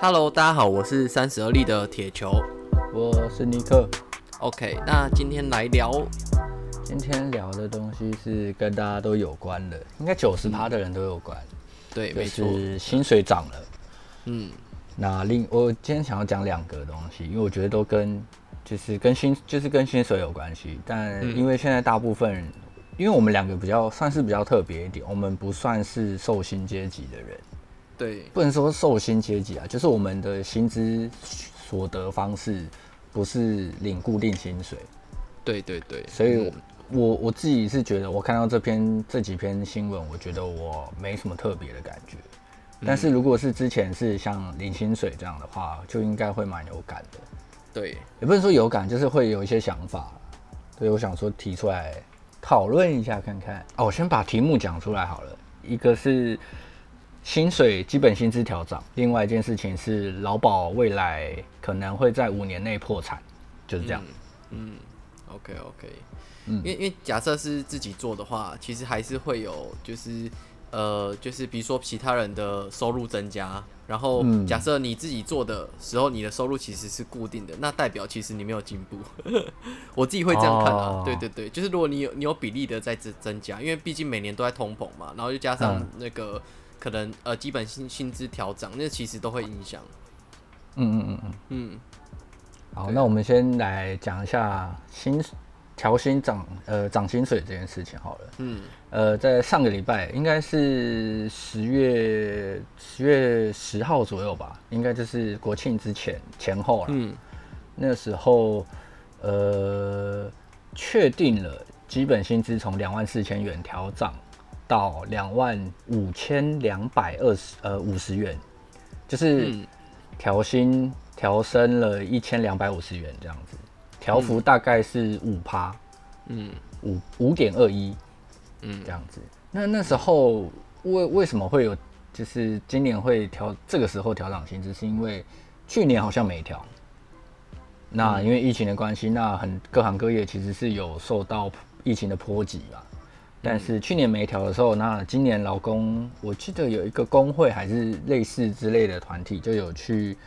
Hello，大家好，我是三十而立的铁球，我是尼克。OK，那今天来聊，今天聊的东西是跟大家都有关的，应该九十趴的人都有关。嗯、对，没错，就是薪水涨了。嗯，那另我今天想要讲两个东西，因为我觉得都跟就是跟薪就是跟薪水有关系，但因为现在大部分因为我们两个比较算是比较特别一点，我们不算是受薪阶级的人。对，不能说受薪阶级啊，就是我们的薪资所得方式不是领固定薪水。对对对，所以我，我自己是觉得，我看到这篇这几篇新闻，我觉得我没什么特别的感觉。但是如果是之前是像领薪水这样的话，就应该会蛮有感的。对，也不能说有感，就是会有一些想法。所以我想说提出来讨论一下看看。哦，我先把题目讲出来好了，一个是。薪水基本薪资调涨，另外一件事情是劳保未来可能会在五年内破产，就是这样。嗯，嗯，OK OK，嗯，因为因为假设是自己做的话，其实还是会有就是呃就是比如说其他人的收入增加，然后假设你自己做的时候，你的收入其实是固定的，那代表其实你没有进步。我自己会这样看啊，哦、对对对，就是如果你有你有比例的在增增加，因为毕竟每年都在通膨嘛，然后又加上那个。可能呃，基本薪薪资调涨，那其实都会影响。嗯嗯嗯嗯嗯。好，那我们先来讲一下薪调薪涨呃涨薪水这件事情好了。嗯。呃，在上个礼拜应该是十月十月十号左右吧，应该就是国庆之前前后了。嗯。那时候呃确定了基本薪资从两万四千元调涨。到两万五千两百二十呃五十元，就是调薪调升了一千两百五十元这样子，调幅大概是五趴，嗯，五五点二一，嗯，这样子。那那时候为为什么会有，就是今年会调这个时候调涨薪资，是因为去年好像没调，那因为疫情的关系，那很各行各业其实是有受到疫情的波及嘛。但是去年没调的时候，那今年劳工，我记得有一个工会还是类似之类的团体，就有去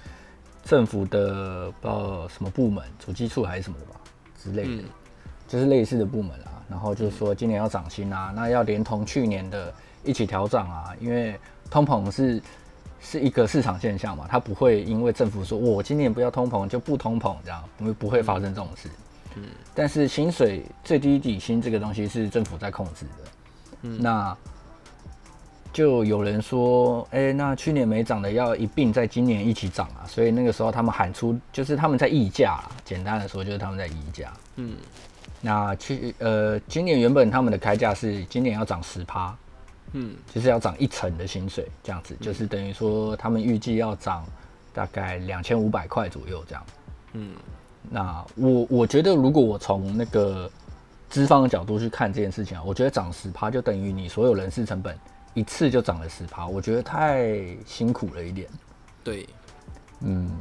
政府的不知道什么部门，主计处还是什么的吧之类的，就是类似的部门啊。然后就是说今年要涨薪啊，那要连同去年的一起调涨啊，因为通膨是是一个市场现象嘛，它不会因为政府说我今年不要通膨就不通膨这样，因为不会发生这种事。嗯，但是薪水最低底薪这个东西是政府在控制的，嗯，那就有人说，哎、欸，那去年没涨的要一并在今年一起涨啊，所以那个时候他们喊出就是他们在议价，简单的说就是他们在议价，嗯，那去呃今年原本他们的开价是今年要涨十趴，嗯，就是要涨一成的薪水这样子，就是等于说他们预计要涨大概两千五百块左右这样，嗯。那我我觉得，如果我从那个资方的角度去看这件事情啊，我觉得涨十趴就等于你所有人事成本一次就涨了十趴，我觉得太辛苦了一点。对，嗯，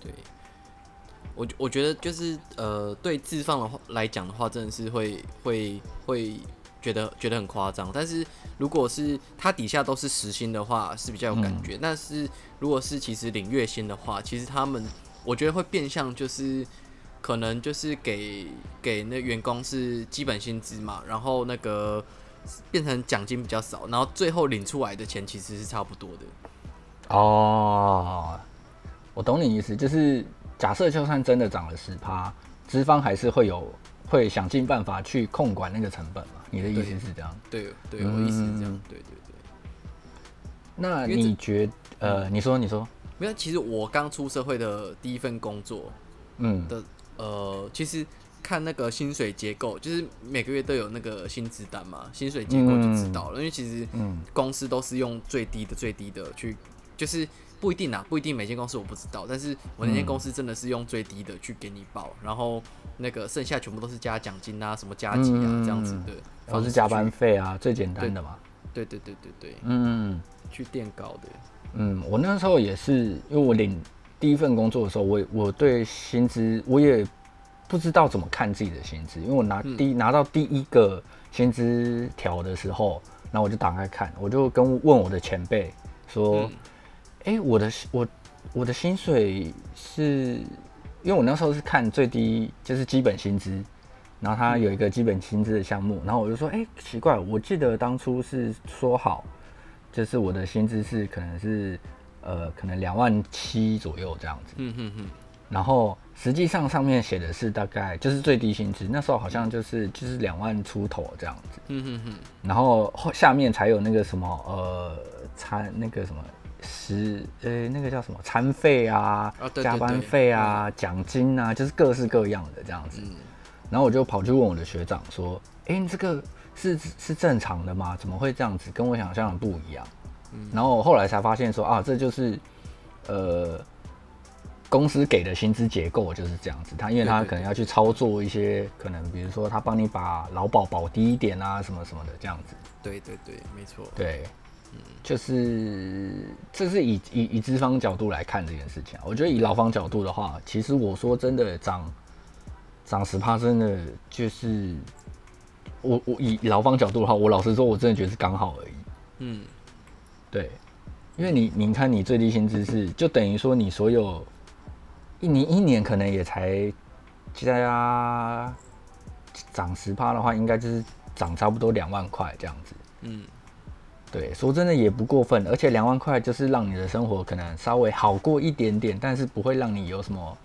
对，我我觉得就是呃，对资方的话来讲的话，真的是会会会觉得觉得很夸张。但是如果是他底下都是实薪的话，是比较有感觉。嗯、但是如果是其实领月薪的话，其实他们我觉得会变相就是。可能就是给给那员工是基本薪资嘛，然后那个变成奖金比较少，然后最后领出来的钱其实是差不多的。哦，我懂你意思，就是假设就算真的涨了十趴，资方还是会有会想尽办法去控管那个成本嘛？你的意思是这样？对对，我意思是这样。对对对。那你觉呃，你说你说，没有，其实我刚出社会的第一份工作，嗯的。呃，其实看那个薪水结构，就是每个月都有那个薪资单嘛，薪水结构就知道了。嗯、因为其实公司都是用最低的最低的去，就是不一定啊，不一定每间公司我不知道，但是我那间公司真的是用最低的去给你报，然后那个剩下全部都是加奖金啊，什么加级啊这样子的，都是加班费啊，最简单的嘛。对对对对对，嗯，去垫高的。嗯，我那时候也是，因为我领。第一份工作的时候，我我对薪资我也不知道怎么看自己的薪资，因为我拿第、嗯、拿到第一个薪资条的时候，然后我就打开看，我就跟问我的前辈说：“哎、嗯。欸，我的我我的薪水是因为我那时候是看最低就是基本薪资，然后他有一个基本薪资的项目，然后我就说，哎、欸，奇怪，我记得当初是说好，就是我的薪资是可能是呃可能两万七左右这样子。嗯哼哼。然后实际上上面写的是大概就是最低薪资，那时候好像就是就是两万出头这样子。嗯哼哼。然后后下面才有那个什么呃餐那个什么食呃那个叫什么餐费啊，加班费啊，奖、嗯、金啊，就是各式各样的这样子。嗯、然后我就跑去问我的学长说：“哎，你这个是是正常的吗？怎么会这样子？跟我想象的不一样。嗯”然后后来才发现说啊，这就是呃。公司给的薪资结构就是这样子，他因为他可能要去操作一些可能，比如说他帮你把劳保保低一点啊，什么什么的这样子。对对对，没错。对，嗯，就是这是以以以资方角度来看这件事情啊。我觉得以劳方角度的话，其实我说真的涨涨十趴，真的就是我我以劳方角度的话，我老实说，我真的觉得是刚好而已。嗯，对，因为你你看，你最低薪资是就等于说你所有。一年一年可能也才加涨十趴的话，应该就是涨差不多两万块这样子。嗯，对，说真的也不过分，而且两万块就是让你的生活可能稍微好过一点点，但是不会让你有什么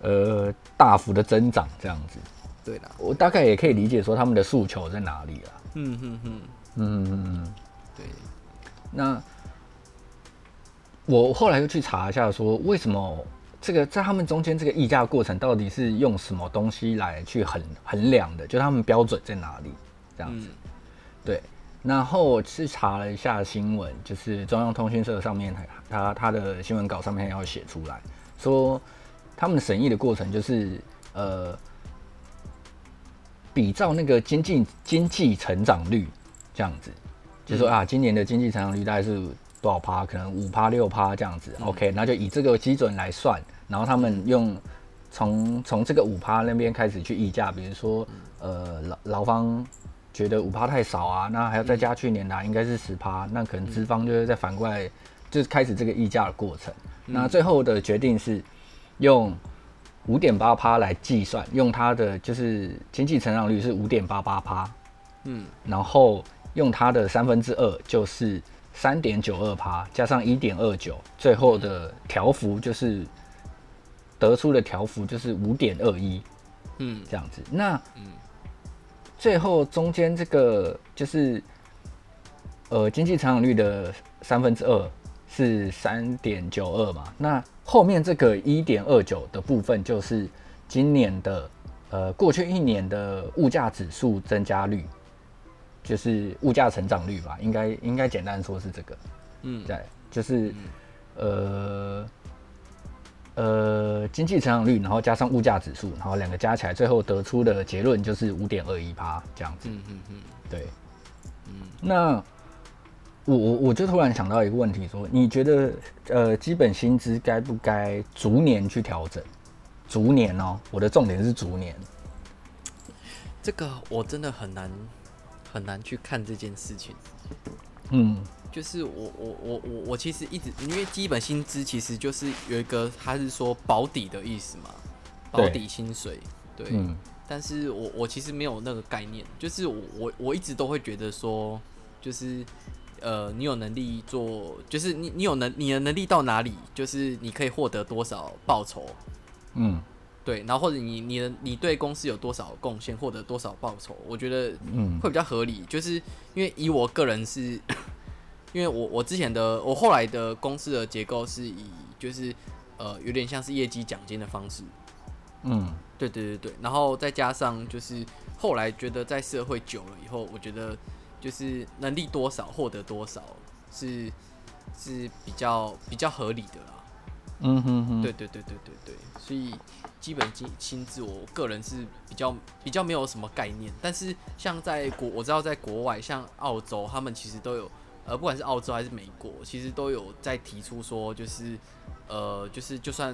呃大幅的增长这样子。对的，我大概也可以理解说他们的诉求在哪里了。嗯哼哼，嗯嗯嗯，对。那我后来又去查一下，说为什么？这个在他们中间这个议价过程到底是用什么东西来去衡衡量的？就他们标准在哪里？这样子，嗯、对。然后我去查了一下新闻，就是中央通讯社上面他他的新闻稿上面要写出来说，他们审议的过程就是呃，比照那个经济经济成长率这样子，就说啊，今年的经济成长率大概是多少趴？可能五趴六趴这样子。嗯、OK，那就以这个基准来算。然后他们用从从这个五趴那边开始去议价，比如说，呃，劳劳方觉得五趴太少啊，那还要再加去年的、啊、应该是十趴，那可能资方就是再反过来就是开始这个议价的过程。那最后的决定是用五点八趴来计算，用它的就是经济成长率是五点八八趴，嗯，然后用它的三分之二就是三点九二趴，加上一点二九，最后的调幅就是。得出的条幅就是五点二一，嗯，这样子。那，嗯，最后中间这个就是，呃，经济成长率的三分之二是三点九二嘛。那后面这个一点二九的部分就是今年的，呃，过去一年的物价指数增加率，就是物价成长率吧，应该应该简单说是这个，嗯，对，就是，呃。呃，经济成长率，然后加上物价指数，然后两个加起来，最后得出的结论就是五点二一趴这样子。嗯嗯嗯，对。嗯，那我我我就突然想到一个问题，说你觉得呃，基本薪资该不该逐年去调整？逐年哦，我的重点是逐年。这个我真的很难很难去看这件事情。嗯。就是我我我我我其实一直因为基本薪资其实就是有一个他是说保底的意思嘛，保底薪水对，但是我我其实没有那个概念，就是我我我一直都会觉得说，就是呃你有能力做，就是你你有能你的能力到哪里，就是你可以获得多少报酬，嗯，对，然后或者你你的你对公司有多少贡献，获得多少报酬，我觉得嗯。会比较合理，就是因为以我个人是。因为我我之前的我后来的公司的结构是以就是呃有点像是业绩奖金的方式，嗯，对对对对，然后再加上就是后来觉得在社会久了以后，我觉得就是能力多少获得多少是是比较比较合理的啦，嗯哼哼，对对对对对对，所以基本薪薪资我个人是比较比较没有什么概念，但是像在国我知道在国外像澳洲他们其实都有。呃，不管是澳洲还是美国，其实都有在提出说，就是，呃，就是就算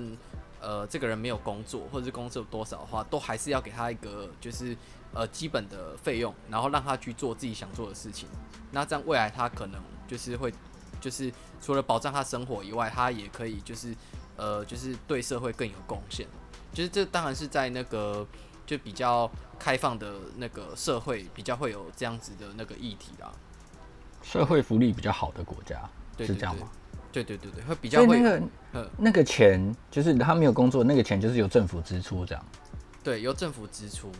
呃这个人没有工作，或者是工资有多少的话，都还是要给他一个就是呃基本的费用，然后让他去做自己想做的事情。那这样未来他可能就是会就是除了保障他生活以外，他也可以就是呃就是对社会更有贡献。就是这当然是在那个就比较开放的那个社会，比较会有这样子的那个议题啦。社会福利比较好的国家，是这样吗？对对对对，会比较会那个那个钱就是他没有工作，那个钱就是由政府支出这样。对，由政府支出。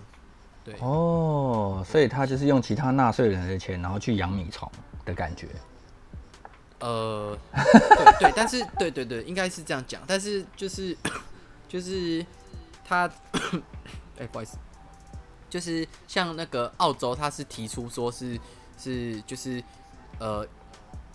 对哦，所以他就是用其他纳税人的钱，然后去养米虫的感觉。呃，对对，但是对对对，应该是这样讲。但是就是 就是他，哎、欸，不好意思，就是像那个澳洲，他是提出说是是就是呃。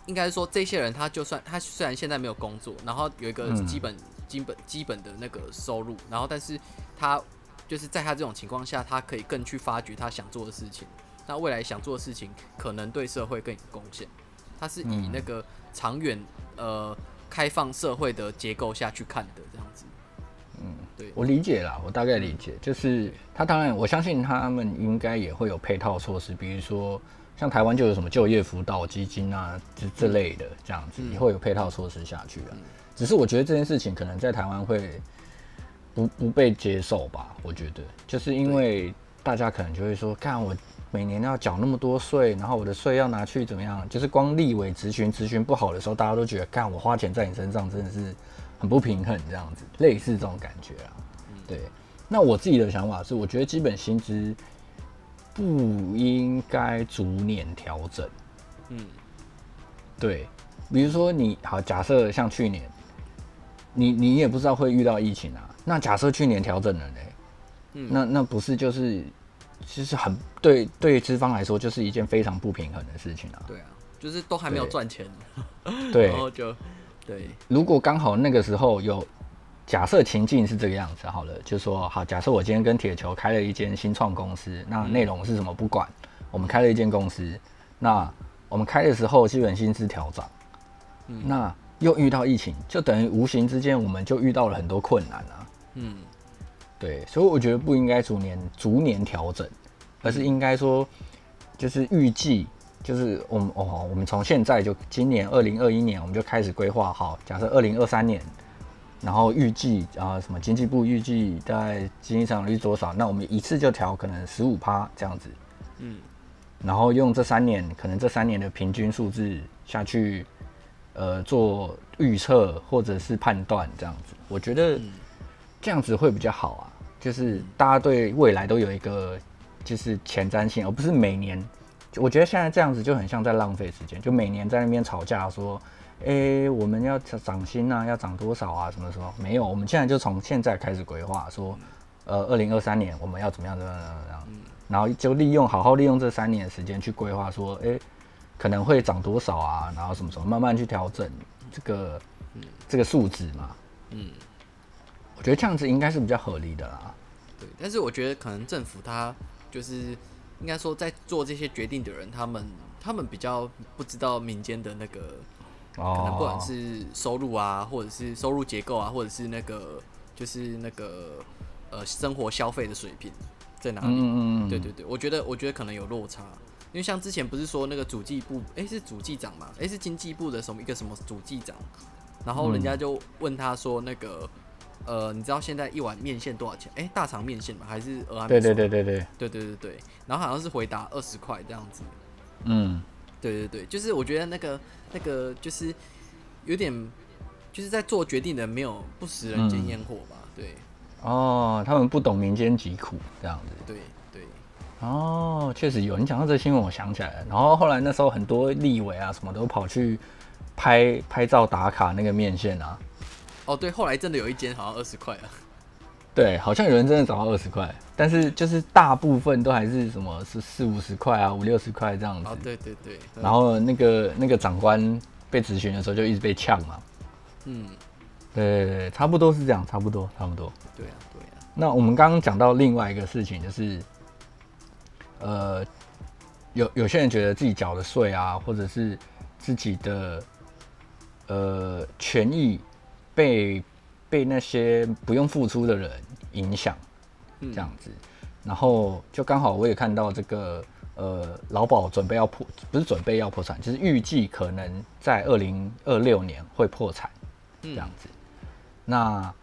应该说，这些人他就算他虽然现在没有工作，然后有一个基本、嗯、基本基本的那个收入，然后但是他就是在他这种情况下，他可以更去发掘他想做的事情。那未来想做的事情可能对社会更有贡献。他是以那个长远呃开放社会的结构下去看的这样子。嗯，对，我理解啦，我大概理解，就是他当然我相信他们应该也会有配套措施，比如说。像台湾就有什么就业辅导基金啊，这这类的这样子，也会有配套措施下去啊。只是我觉得这件事情可能在台湾会不不被接受吧？我觉得就是因为大家可能就会说，看我每年要缴那么多税，然后我的税要拿去怎么样？就是光立委咨询咨询不好的时候，大家都觉得，干我花钱在你身上真的是很不平衡，这样子类似这种感觉啊。对，那我自己的想法是，我觉得基本薪资。不应该逐年调整。嗯，对，比如说你好，假设像去年，你你也不知道会遇到疫情啊。那假设去年调整了呢？嗯，那那不是就是其实很对对于资方来说就是一件非常不平衡的事情啊。对啊，就是都还没有赚钱，对，然后就对。如果刚好那个时候有。假设情境是这个样子，好了，就说好。假设我今天跟铁球开了一间新创公司，那内容是什么不管，我们开了一间公司，那我们开的时候基本薪资调涨，嗯，那又遇到疫情，就等于无形之间我们就遇到了很多困难啊，嗯，对，所以我觉得不应该逐年逐年调整，而是应该说就是预计，就是我们哦，我们从现在就今年二零二一年我们就开始规划好，假设二零二三年。然后预计啊，什么经济部预计大概经济增长率多少？那我们一次就调可能十五趴这样子，嗯，然后用这三年，可能这三年的平均数字下去，呃，做预测或者是判断这样子，我觉得这样子会比较好啊，就是大家对未来都有一个就是前瞻性，而不是每年，我觉得现在这样子就很像在浪费时间，就每年在那边吵架说。哎、欸，我们要涨薪啊，要涨多少啊？什么时候？没有，我们现在就从现在开始规划，说，呃，二零二三年我们要怎么样怎么样怎么样，然后就利用好好利用这三年的时间去规划，说，哎、欸，可能会涨多少啊？然后什么时候慢慢去调整这个这个数值嘛？嗯，我觉得这样子应该是比较合理的啦。对，但是我觉得可能政府他就是应该说在做这些决定的人，他们他们比较不知道民间的那个。可能不管是收入啊，或者是收入结构啊，或者是那个就是那个呃生活消费的水平在哪里？嗯嗯嗯对对对，我觉得我觉得可能有落差，因为像之前不是说那个主计部，哎、欸、是主计长嘛，哎、欸、是经济部的什么一个什么主计长，然后人家就问他说那个呃你知道现在一碗面线多少钱？哎、欸、大肠面线吧还是蚵仔面线？对对对对对对对对对，然后好像是回答二十块这样子。嗯。对对对，就是我觉得那个那个就是有点就是在做决定的没有不食人间烟火吧？嗯、对。哦，他们不懂民间疾苦这样子。对对。哦，确实有。你讲到这新闻，我想起来了。然后后来那时候很多立委啊什么都跑去拍拍照打卡那个面线啊。哦，对，后来真的有一间好像二十块啊。对，好像有人真的找到二十块，但是就是大部分都还是什么是四五十块啊，五六十块这样子。哦，对对对。然后那个那个长官被质询的时候就一直被呛嘛。嗯，对对对，差不多是这样，差不多差不多。对啊对啊。那我们刚刚讲到另外一个事情，就是呃，有有些人觉得自己缴的税啊，或者是自己的呃权益被被那些不用付出的人影响，这样子，然后就刚好我也看到这个呃，劳保准备要破，不是准备要破产，就是预计可能在二零二六年会破产，这样子。嗯、那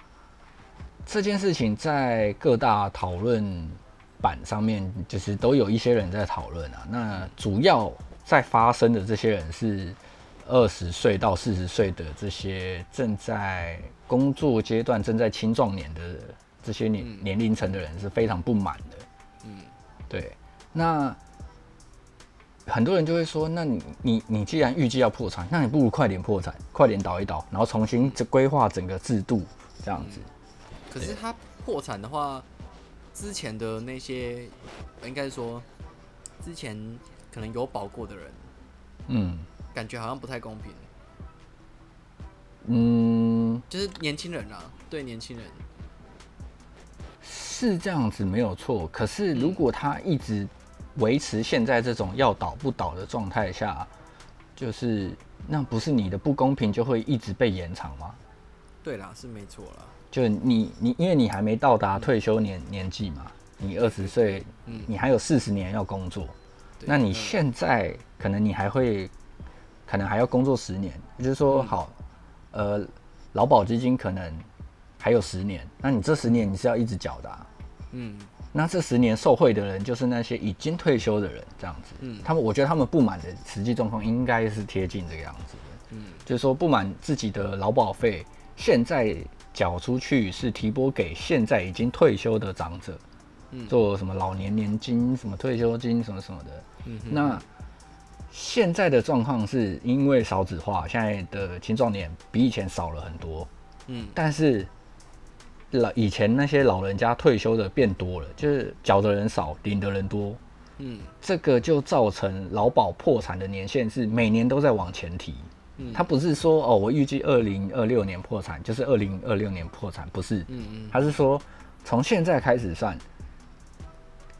这件事情在各大讨论版上面，就是都有一些人在讨论啊。那主要在发生的这些人是二十岁到四十岁的这些正在工作阶段、正在青壮年的这些年年龄层的人是非常不满的。嗯，对，那。很多人就会说：“那你你你既然预计要破产，那你不如快点破产，快点倒一倒，然后重新规划整个制度，这样子。”可是他破产的话，之前的那些，应该说之前可能有保过的人，嗯，感觉好像不太公平。嗯，就是年轻人啊，对年轻人是这样子没有错。可是如果他一直维持现在这种要倒不倒的状态下，就是那不是你的不公平就会一直被延长吗？对啦，是没错啦。就你你因为你还没到达退休年年纪嘛，你二十岁，嗯，你还有四十年要工作，那你现在可能你还会可能还要工作十年，也就是说好，呃，劳保基金可能还有十年，那你这十年你是要一直缴的啊，嗯。那这十年受惠的人就是那些已经退休的人，这样子。嗯，他们我觉得他们不满的实际状况应该是贴近这个样子的。嗯，就是说不满自己的劳保费现在缴出去是提拨给现在已经退休的长者，嗯，做什么老年年金、什么退休金、什么什么的。嗯，那现在的状况是因为少子化，现在的青壮年比以前少了很多。嗯，但是。老以前那些老人家退休的变多了，就是缴的人少，领的人多，嗯，这个就造成劳保破产的年限是每年都在往前提，嗯，他不是说哦，我预计二零二六年破产，就是二零二六年破产，不是，嗯嗯，他是说从现在开始算，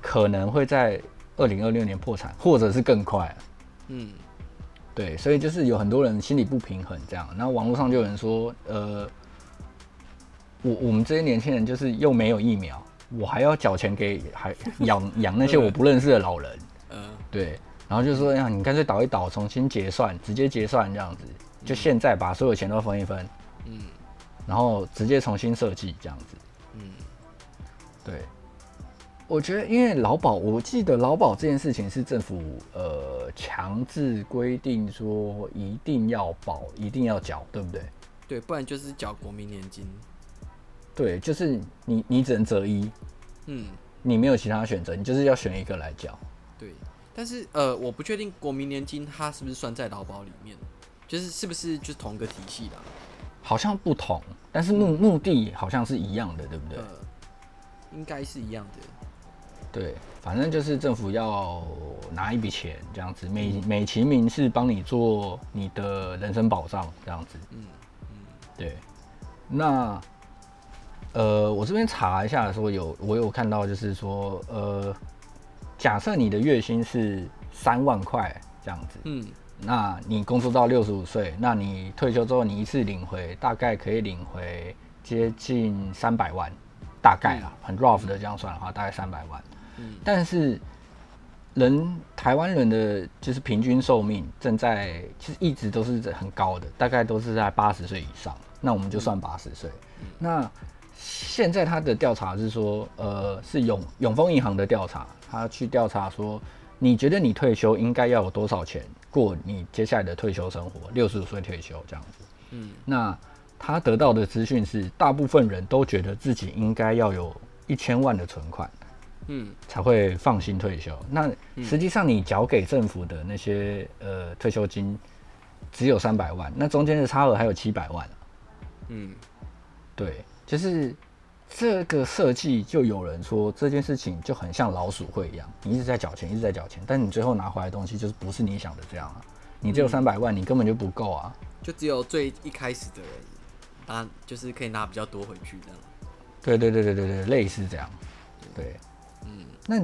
可能会在二零二六年破产，或者是更快，嗯，对，所以就是有很多人心里不平衡这样，然后网络上就有人说，呃。我我们这些年轻人就是又没有疫苗，我还要缴钱给还养养那些我不认识的老人，嗯，对，然后就说呀，你干脆倒一倒，重新结算，直接结算这样子，就现在把所有钱都分一分，嗯，然后直接重新设计这样子，嗯，对，我觉得因为劳保，我记得劳保这件事情是政府呃强制规定说一定要保，一定要缴，对不对？对，不然就是缴国民年金。对，就是你，你只能择一，嗯，你没有其他选择，你就是要选一个来缴。对，但是呃，我不确定国民年金它是不是算在劳保里面，就是是不是就是同个体系的？好像不同，但是目目的好像是一样的，对不对？呃，应该是一样的。对，反正就是政府要拿一笔钱这样子，美美其名是帮你做你的人身保障这样子。嗯嗯，对，那。呃，我这边查一下说有，我有看到就是说，呃，假设你的月薪是三万块这样子，嗯，那你工作到六十五岁，那你退休之后你一次领回大概可以领回接近三百万，大概啊，很 rough 的这样算的话，大概三百万。嗯，但是人台湾人的就是平均寿命正在其实一直都是很高的，大概都是在八十岁以上。那我们就算八十岁，那。现在他的调查是说，呃，是永永丰银行的调查，他去调查说，你觉得你退休应该要有多少钱过你接下来的退休生活？六十五岁退休这样子。嗯，那他得到的资讯是，大部分人都觉得自己应该要有一千万的存款，嗯，才会放心退休。那实际上你缴给政府的那些呃退休金只有三百万，那中间的差额还有七百万。嗯，对。就是这个设计，就有人说这件事情就很像老鼠会一样，你一直在缴钱，一直在缴钱，但你最后拿回来的东西就是不是你想的这样啊！你只有三百万，你根本就不够啊！就只有最一开始的人拿，就是可以拿比较多回去这样。对对对对对对，类似这样。对，嗯，那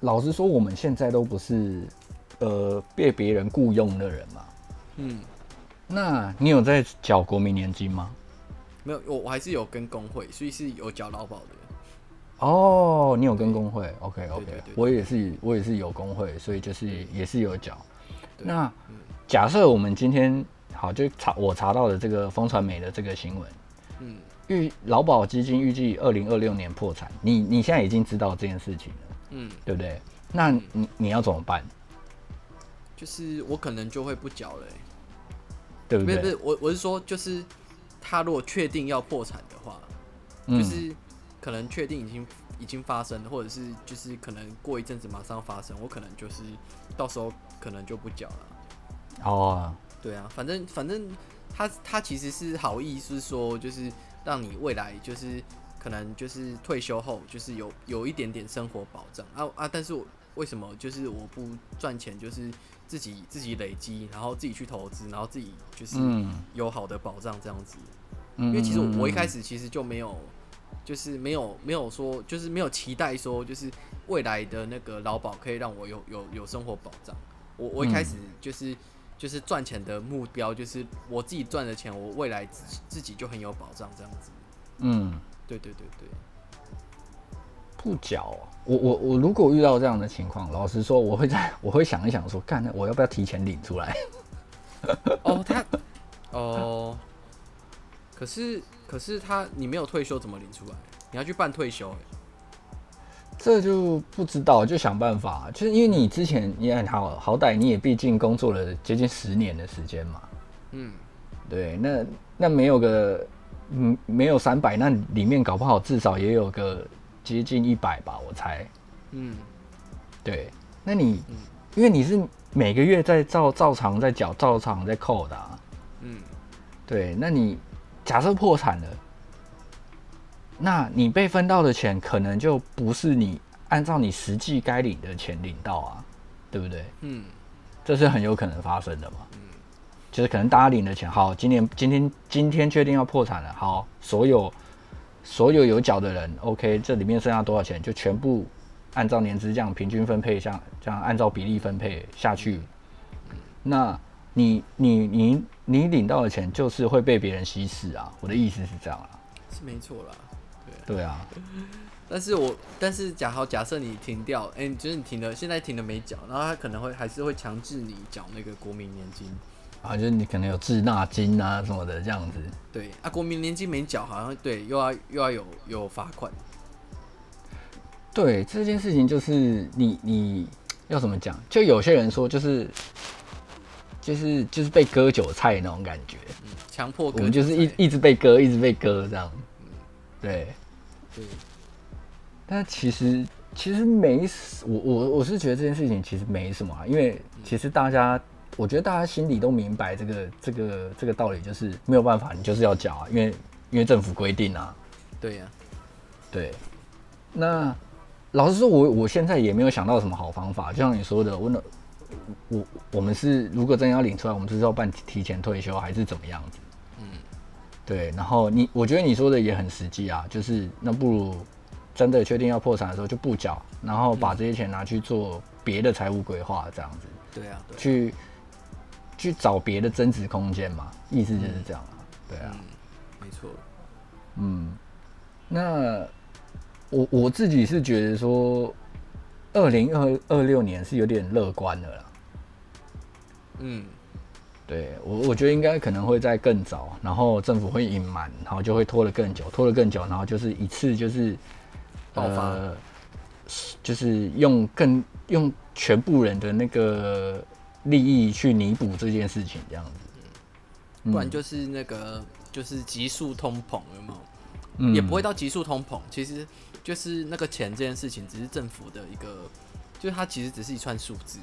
老实说，我们现在都不是呃被别人雇佣的人嘛。嗯，那你有在缴国民年金吗？没有，我我还是有跟工会，所以是有缴劳保的。哦，你有跟工会？OK OK，我也是，我也是有工会，所以就是也是有缴。那、嗯、假设我们今天好，就查我查到的这个风传媒的这个新闻，嗯，预劳保基金预计二零二六年破产，你你现在已经知道这件事情了，嗯，对不对？那你你要怎么办？就是我可能就会不缴了、欸，对不对？不是我我是说，就是他如果确定要破产的话，嗯、就是可能确定已经已经发生了，或者是就是可能过一阵子马上发生，我可能就是到时候可能就不缴了。哦，对啊，反正反正他他其实是好意思说，就是让你未来就是可能就是退休后就是有有一点点生活保障啊啊！但是我为什么就是我不赚钱，就是自己自己累积，然后自己去投资，然后自己就是有好的保障这样子。嗯、因为其实我一开始其实就没有，就是没有没有说，就是没有期待说，就是未来的那个劳保可以让我有有有生活保障。我我一开始就是。就是赚钱的目标，就是我自己赚的钱，我未来自己自己就很有保障，这样子。嗯，对对对对。不缴，我我我如果遇到这样的情况，老实说，我会在我会想一想说，干，那我要不要提前领出来？哦，他，哦，可是可是他，你没有退休怎么领出来？你要去办退休欸。这就不知道，就想办法。就是因为你之前你也好好歹你也毕竟工作了接近十年的时间嘛。嗯，对，那那没有个嗯没有三百，那里面搞不好至少也有个接近一百吧，我猜。嗯，对，那你、嗯、因为你是每个月在照照常在缴，照常在扣的、啊。嗯，对，那你假设破产了。那你被分到的钱可能就不是你按照你实际该领的钱领到啊，对不对？嗯，这是很有可能发生的嘛。嗯，就是可能大家领的钱，好，今年今天今天确定要破产了，好，所有所有有缴的人，OK，这里面剩下多少钱就全部按照年资这样平均分配，像这样按照比例分配下去。那你你你你领到的钱就是会被别人稀释啊，我的意思是这样啊，是没错啦。对啊，但是我但是假好假设你停掉，哎、欸，就是你停了，现在停了没缴，然后他可能会还是会强制你缴那个国民年金啊，就是你可能有滞纳金啊什么的这样子。对啊，国民年金没缴，好像对又要又要有有罚款。对这件事情，就是你你要怎么讲？就有些人说，就是就是就是被割韭菜那种感觉，强、嗯、迫割，我们就是一一直被割，一直被割这样。对。对，但其实其实没我我我是觉得这件事情其实没什么啊，因为其实大家，我觉得大家心里都明白这个这个这个道理，就是没有办法，你就是要缴啊，因为因为政府规定啊。对呀、啊，对。那老实说，我我现在也没有想到什么好方法，就像你说的，我我我们是如果真要领出来，我们是要办提前退休还是怎么样子？对，然后你，我觉得你说的也很实际啊，就是那不如真的确定要破产的时候就不缴，然后把这些钱拿去做别的财务规划，这样子。对啊，对啊，去去找别的增值空间嘛，意思就是这样啊。嗯、对啊，嗯、没错。嗯，那我我自己是觉得说，二零二二六年是有点乐观的啦。嗯。对我，我觉得应该可能会在更早，然后政府会隐瞒，然后就会拖得更久，拖得更久，然后就是一次就是爆发，呃，就是用更用全部人的那个利益去弥补这件事情，这样子，不然就是那个就是急速通膨，有没有？嗯，也不会到急速通膨，其实就是那个钱这件事情，只是政府的一个，就是它其实只是一串数字，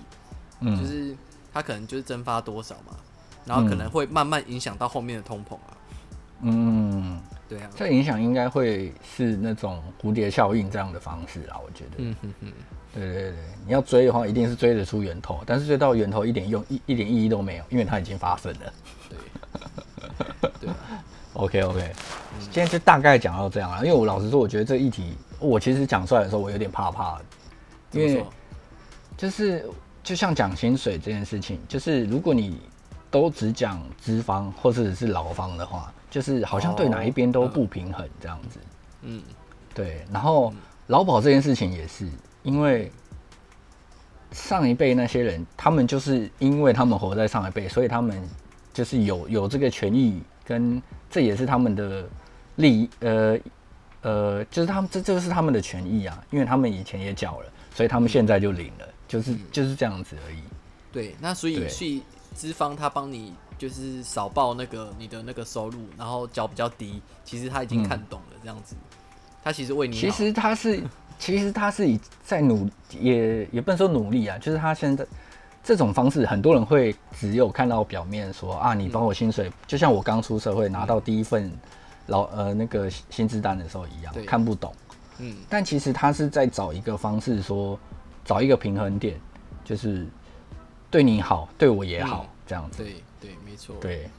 嗯，就是它可能就是蒸发多少嘛。然后可能会慢慢影响到后面的通膨啊。嗯，对啊，这影响应该会是那种蝴蝶效应这样的方式啊，我觉得。嗯哼哼。对对对，你要追的话，一定是追得出源头，但是追到源头一点用一一点意义都没有，因为它已经发生了。对。对啊。OK OK，今天就大概讲到这样了。因为我老实说，我觉得这议题，我其实讲出来的时候，我有点怕怕的，因为就是就像讲薪水这件事情，就是如果你。都只讲资方或者是劳方的话，就是好像对哪一边都不平衡这样子。嗯，对。然后劳保这件事情也是，因为上一辈那些人，他们就是因为他们活在上一辈，所以他们就是有有这个权益，跟这也是他们的利益，呃呃，就是他们这这就是他们的权益啊，因为他们以前也缴了，所以他们现在就领了，就是就是这样子而已。对，那所以去资方他帮你就是少报那个你的那个收入，然后缴比较低，其实他已经看懂了这样子。嗯他其实为你，其实他是，其实他是以在努，也也不能说努力啊，就是他现在这种方式，很多人会只有看到表面说啊，你帮我薪水，嗯、就像我刚出社会拿到第一份老呃那个薪资单的时候一样，看不懂。嗯，但其实他是在找一个方式说，找一个平衡点，就是对你好，对我也好，嗯、这样子。对对，没错。对，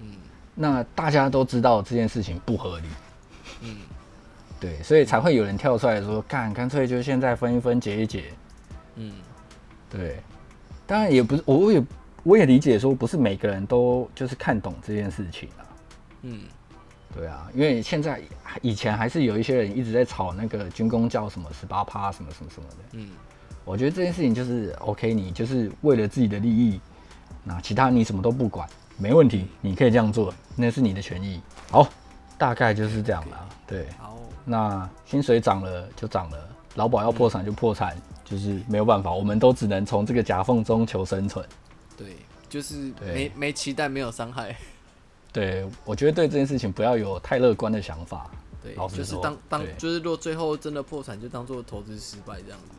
嗯，那大家都知道这件事情不合理。嗯。对，所以才会有人跳出来说：“干，干脆就现在分一分，结一结。”嗯，对。当然也不是，我也我也理解说，不是每个人都就是看懂这件事情啊。嗯，对啊，因为现在以前还是有一些人一直在吵那个军工，叫什么十八趴什么什么什么的。嗯，我觉得这件事情就是 OK，你就是为了自己的利益，那其他你什么都不管，没问题，你可以这样做，那是你的权益。好，大概就是这样了。对。那薪水涨了就涨了，劳保要破产就破产，嗯，就是没有办法，我们都只能从这个夹缝中求生存。对，就是没没期待，没有伤害。对，我觉得对这件事情不要有太乐观的想法。对，就是当当就是如果最后真的破产，就当做投资失败这样子。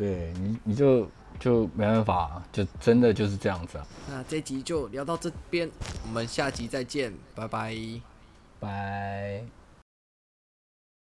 对你，你就就没办法，就真的就是这样子啊。那这集就聊到这边，我们下集再见，拜拜，拜。